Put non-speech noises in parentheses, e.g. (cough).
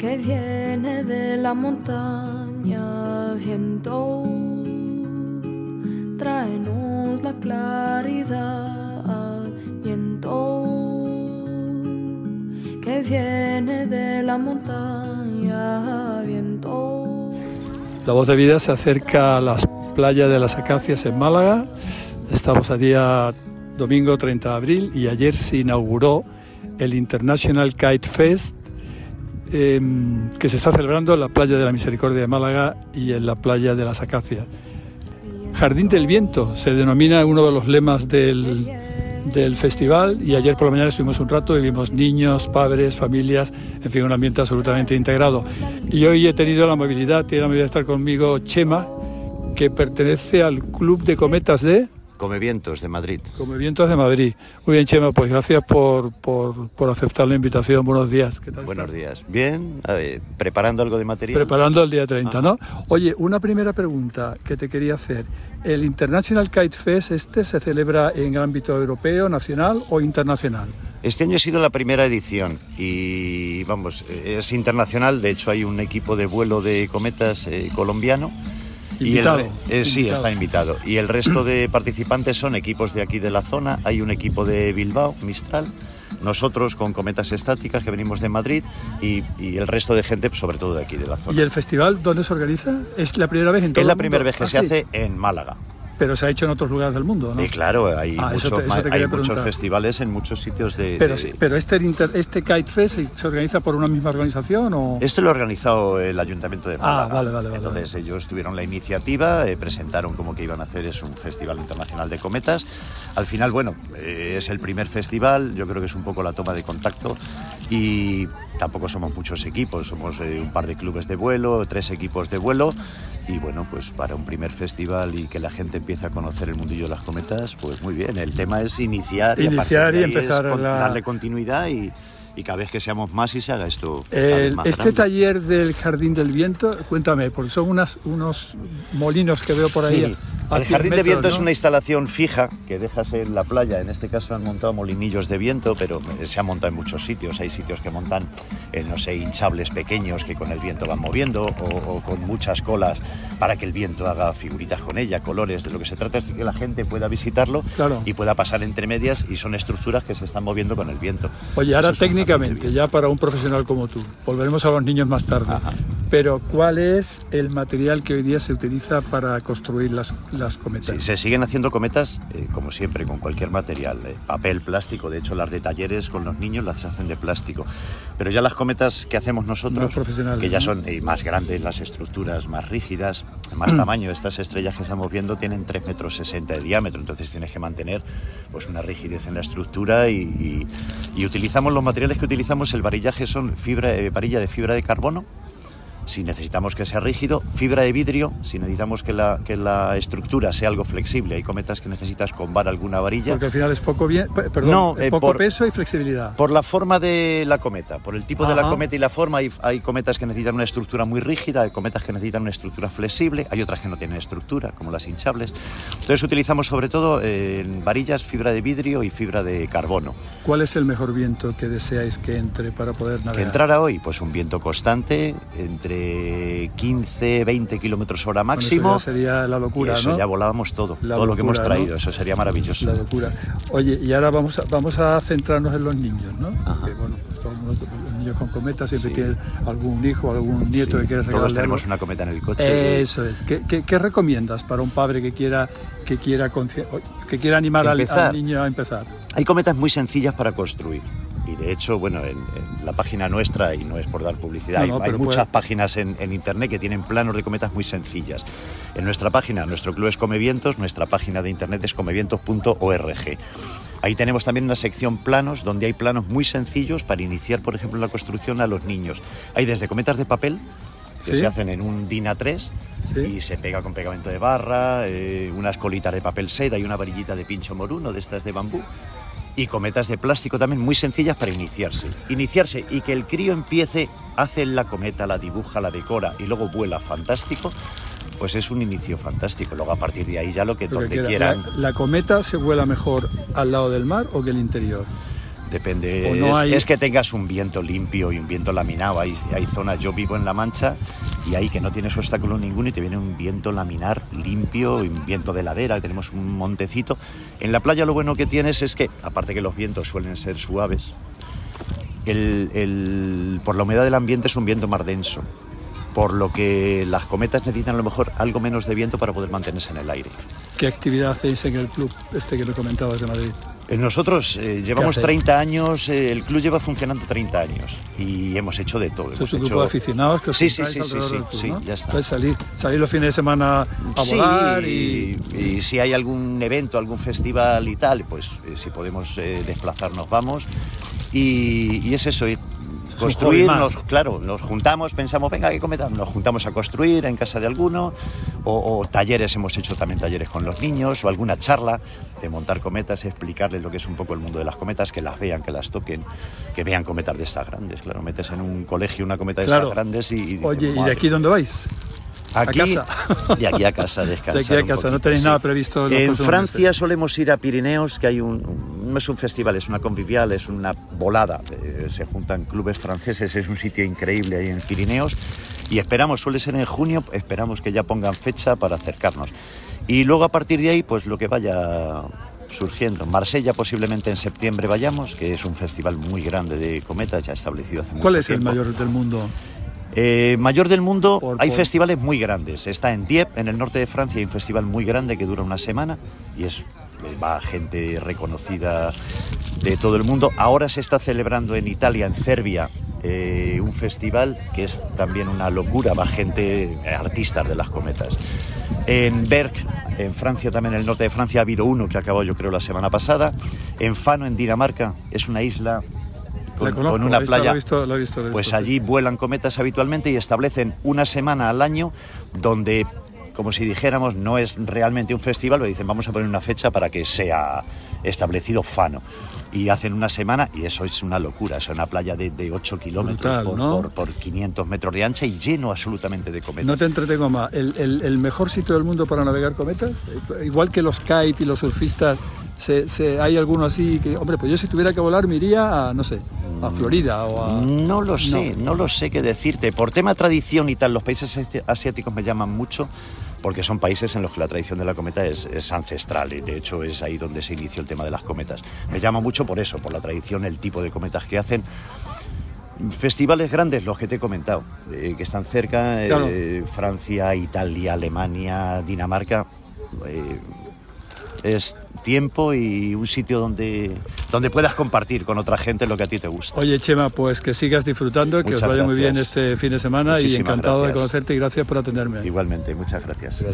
que viene de la montaña, viento, tráenos la claridad, viento, que viene de la montaña, viento. La voz de vida se acerca a las playas de las Acacias en Málaga. Estamos a día domingo 30 de abril y ayer se inauguró el International Kite Fest em, que se está celebrando en la playa de la Misericordia de Málaga y en la playa de las Acacias. Jardín del Viento se denomina uno de los lemas del, del festival y ayer por la mañana estuvimos un rato y vimos niños, padres, familias, en fin, un ambiente absolutamente integrado. Y hoy he tenido la movilidad, tiene la movilidad de estar conmigo Chema, que pertenece al Club de Cometas de... Comevientos de Madrid. Comevientos de Madrid. Muy bien, Chema, pues gracias por, por, por aceptar la invitación. Buenos días. ¿Qué tal Buenos estás? días. Bien, a ver, preparando algo de material. Preparando el día 30, ¿no? Oye, una primera pregunta que te quería hacer. ¿El International Kite Fest este se celebra en ámbito europeo, nacional o internacional? Este año ha sido la primera edición y vamos, es internacional. De hecho, hay un equipo de vuelo de cometas eh, colombiano. Y el Invitado, eh, sí, invitado. está invitado. Y el resto de participantes son equipos de aquí de la zona. Hay un equipo de Bilbao, Mistral. Nosotros con cometas estáticas que venimos de Madrid y, y el resto de gente, pues, sobre todo de aquí de la zona. ¿Y el festival dónde se organiza? ¿Es la primera vez en todo es la el mundo? primera vez que Ah, se sí. hace en Málaga. Pero se ha hecho en otros lugares del mundo, ¿no? Y claro, hay, Ah, eso muchos, te- hay muchos preguntar. festivales en muchos sitios de... Pero, de- sí, pero este, este Kite Fest se, organiza por una misma organización o... Este lo ha organizado el Ayuntamiento de Ah, Málaga. vale, vale, vale, Entonces ellos tuvieron la iniciativa, eh, presentaron como que iban a hacer es un festival internacional de cometas. Al final, bueno, eh, es el primer festival, yo creo que es un poco la toma de contacto y tampoco somos muchos equipos, somos eh, un par de clubes de vuelo, tres equipos de vuelo y bueno, pues para un primer festival y que la gente empiece a conocer el mundillo de las cometas, pues muy bien. El tema es iniciar, y a Iniciar y ahí es empezar con- la- darle continuidad y, y cada vez que seamos más y se haga esto. El- más este grande. taller del Jardín del Viento, cuéntame, porque son unas, unos molinos que veo por ahí. Sí. a El 100 jardín de viento es una instalación fija que dejas en la playa. En este caso han montado molinillos de viento, pero eh, se ha montado en muchos sitios. Hay sitios que montan, eh, no sé, hinchables pequeños que con el viento van moviendo o, o con muchas colas para que el viento haga figuritas con ella, colores. De lo que se trata es de que la gente pueda visitarlo Claro. y pueda pasar entre medias y son estructuras que se están moviendo con el viento. Oye, ahora Eso técnicamente, ya para un profesional como tú, volveremos a los niños más tarde, Ajá. pero ¿cuál es el material que hoy día se utiliza para construir las, las cometas? Sí, se siguen haciendo cometas, eh, como siempre, con cualquier material, eh, papel, plástico. De hecho, las de talleres con los niños las hacen de plástico. Pero ya las cometas que hacemos nosotros, que ya son eh, más grandes, las estructuras más rígidas, más tamaño. Estas estrellas que estamos viendo tienen 3 metros 60 de diámetro, entonces tienes que mantener pues, una rigidez en la estructura y, y- y utilizamos los materiales que utilizamos, el varillaje son fibra, varilla de fibra de carbono, si necesitamos que sea rígido, fibra de vidrio, si necesitamos que la, que la estructura sea algo flexible, hay cometas que necesitas combar alguna varilla. Porque al final es poco bien, pe- perdón, No, es eh, poco por- peso y flexibilidad. Por la forma de la cometa, por el tipo de la cometa y la forma, hay, hay cometas que necesitan una estructura muy rígida, hay cometas que necesitan una estructura flexible, hay otras que no tienen estructura, como las hinchables. Entonces utilizamos sobre todo eh, en varillas fibra de vidrio y fibra de carbono. ¿Cuál es el mejor viento que deseáis que entre para poder Que navegar? entrara hoy, pues un viento constante, entre 15, 20 kilómetros hora Bueno, eso máximo. ya sería la locura, y eso ¿no? ya volábamos todo, La todo lo que hemos traído, ¿no? eso sería maravilloso. La locura. Oye, y ahora vamos a, vamos a centrarnos en los niños, ¿no? Ajá. Porque, bueno, pues todos los, niños con cometas siempre Sí. tienen algún hijo, algún nieto Sí, que quieres regalarle. Todos tenemos una cometa en el coche. Eso es. ¿Qué, qué, qué recomiendas para un padre que quiera que quiera que quiera animar al niño a empezar? Hay cometas muy sencillas para construir. De hecho, bueno, en, en la página nuestra, y no es por dar publicidad, No, hay- no, hay, pero muchas puede- páginas en, en internet que tienen planos de cometas muy sencillas. En nuestra página, nuestro club es Comevientos, nuestra página de internet es comevientos.org. Ahí tenemos también una sección planos, donde hay planos muy sencillos para iniciar, por ejemplo, la construcción a los niños. Hay desde cometas de papel, que Sí. se hacen en un DIN A3, Sí. y se pega con pegamento de barra, eh, unas colitas de papel seda y una varillita de pincho moruno de estas de bambú. Y cometas de plástico también muy sencillas para iniciarse. Iniciarse y que el crío empiece, hace la cometa, la dibuja, la decora y luego vuela fantástico, pues es un inicio fantástico. Luego a partir de ahí ya lo que Lo que donde quiera. quieran. La, la cometa se vuela mejor al lado del mar o que el interior? Depende. No es, hay- es que tengas un viento limpio y un viento laminado. Hay, hay zonas, yo vivo en La Mancha y ahí que no tienes obstáculo ninguno y te viene un viento laminar limpio, y un viento de ladera, tenemos un montecito. En la playa lo bueno que tienes es que, aparte que los vientos suelen ser suaves, el- el- por la humedad del ambiente es un viento más denso. Por lo que las cometas necesitan a lo mejor algo menos de viento para poder mantenerse en el aire. ¿Qué actividad hacéis en el club este que me comentabas de Madrid? Eh, Nosotros eh, llevamos hacéis? 30 años, eh, el club lleva funcionando 30 años y hemos hecho de todo. ¿Sois hemos un grupo de aficionados que os Sí, sí, sí, sí, sí, club, sí, ¿no? ya está. Salir, salir los fines de semana a Sí, volar y... y si hay algún evento, algún festival y tal, pues eh, si podemos desplazarnos vamos. Y, y es eso, construir, nos- claro, nos juntamos, pensamos, venga, ¿qué cometamos? Nos juntamos a construir en casa de alguno, o, o talleres, hemos hecho también talleres con los niños, o alguna charla de montar cometas, explicarles lo que es un poco el mundo de las cometas, que las vean, que las toquen, que vean cometas de estas grandes. Claro, metes en un colegio una cometa de Claro. estas grandes y, y Oye, ¿y de "Madre aquí dónde vais? Aquí, casa. De aquí a casa, descansar. (laughs) De aquí a un casa, no tenéis nada previsto en En Francia meses. solemos ir a Pirineos, que hay un, un- no es un festival, es una convivial, es una volada. eh, se juntan clubes franceses, es un sitio increíble ahí en Pirineos. Y esperamos, suele ser en junio, esperamos que ya pongan fecha para acercarnos. Y luego a partir de ahí, pues lo que vaya surgiendo. Marsella posiblemente en septiembre vayamos, que es un festival muy grande de cometas, ya establecido hace ¿Cuál mucho es el mayor del mundo? Eh, mayor del mundo, Por- hay por- festivales muy grandes. Está en Dieppe, en el norte de Francia, hay un festival muy grande que dura una semana y es va gente reconocida de todo el mundo. Ahora se está celebrando en Italia, en Cervia, eh, un festival que es también una locura, va gente, eh, artistas de las cometas. En Berck, en Francia, también en el norte de Francia, ha habido uno que acabó yo creo la semana pasada. En Fano, en Dinamarca, es una isla con, La conozco, con una visto- playa. visto- visto, Pues allí vuelan cometas habitualmente y establecen una semana al año donde, como si dijéramos, no es realmente un festival, pero dicen vamos a poner una fecha para que sea establecido Fano. Y hacen una semana y eso es una locura, es una playa de, de 8 kilómetros Brutal, por, ¿no? por- por 500 metros de ancha y lleno absolutamente de cometas. No te entretengo más. ¿El, el- el mejor sitio del mundo para navegar cometas? Eh, Igual que los kite y los surfistas, se, se- ¿hay alguno así que, hombre, pues yo si tuviera que volar me iría a, no sé, a Florida o a... No lo sé, no. lo sé qué decirte. Por tema tradición y tal, los países asi- asiáticos me llaman mucho porque son países en los que la tradición de la cometa es, es ancestral y de hecho es ahí donde se inició el tema de las cometas. Me llama mucho por eso, por la tradición, el tipo de cometas que hacen. Festivales grandes, los que te he comentado, eh, que están cerca, eh, Claro. Francia, Italia, Alemania, Dinamarca. eh, es tiempo y un sitio donde, donde puedas compartir con otra gente lo que a ti te gusta. Oye, Chema, pues que sigas disfrutando, que Muchas os vaya muy bien este fin de semana y encantado de conocerte y gracias por atenderme. Igualmente, muchas gracias.